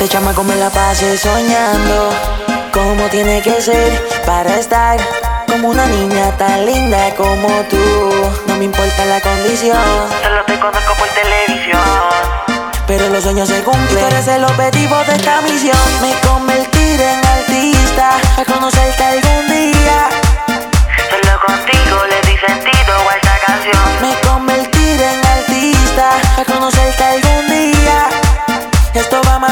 Te chama como la pase soñando. Como tiene que ser para estar como una niña tan linda como tú. No me importa la condición. Solo te conozco por televisión. Pero los sueños se cumplen. Tú eres el objetivo de esta misión.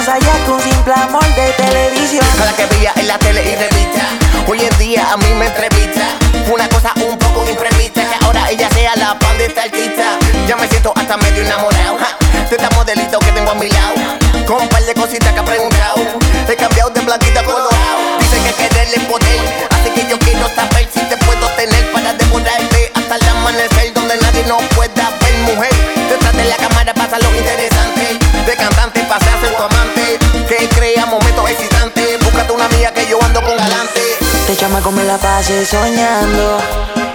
Más allá que un simple amor de televisión. A la que veía en la tele y revista. Hoy en día a mí me entrevista. Una cosa un poco imprevista. Que ahora ella sea la pan de esta artista. Ya me siento hasta medio enamorado. De esta modelito que tengo a mi lado. Con un par de cositas que ha preguntado. He cambiado de blanquita a galante. Te chama como la pase soñando.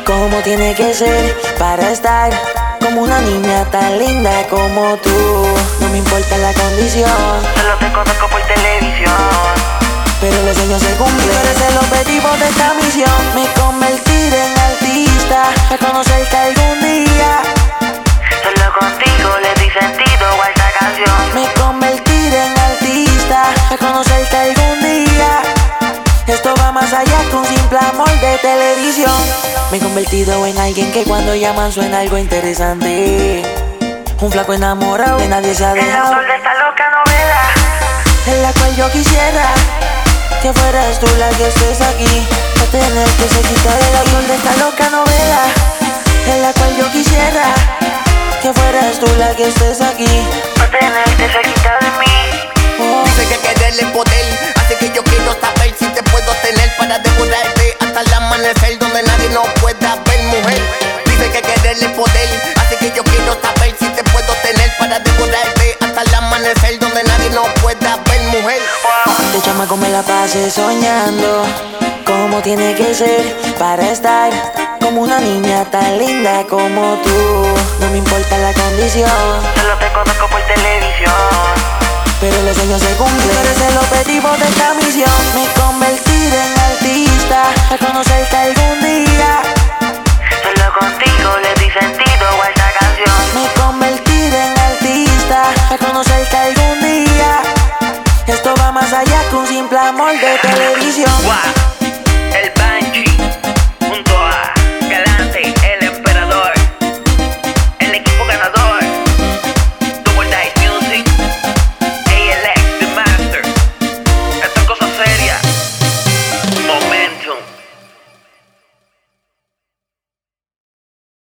Como tiene que ser para estar como una niña tan linda como tú. No me importa la condición. Solo te conozco por televisión. Pero los sueños se cumplen. Tú eres el objetivo de esta misión. Me convertiré en artista. A más allá que un simple amor de televisión. Me he convertido en alguien que cuando llaman suena algo interesante. Un flaco enamorado que nadie se ha El dejado. autor de esta loca novela. En la cual yo quisiera que fueras tú la que estés aquí. No tener que se quitar el autor de esta loca novela. En la cual yo quisiera que fueras tú la que estés aquí. Hasta el amanecer donde nadie nos pueda ver, mujer. Dice que quererle poder, así que yo quiero saber si te puedo tener para devorarte hasta el amanecer donde nadie nos pueda ver, mujer. Te chama como la pase soñando. Como tiene que ser para estar como una niña tan linda como tú. No me importa la condición. Solo te conozco por televisión. Pero los sueños se cumplen. Simple amor de televisión. Guau.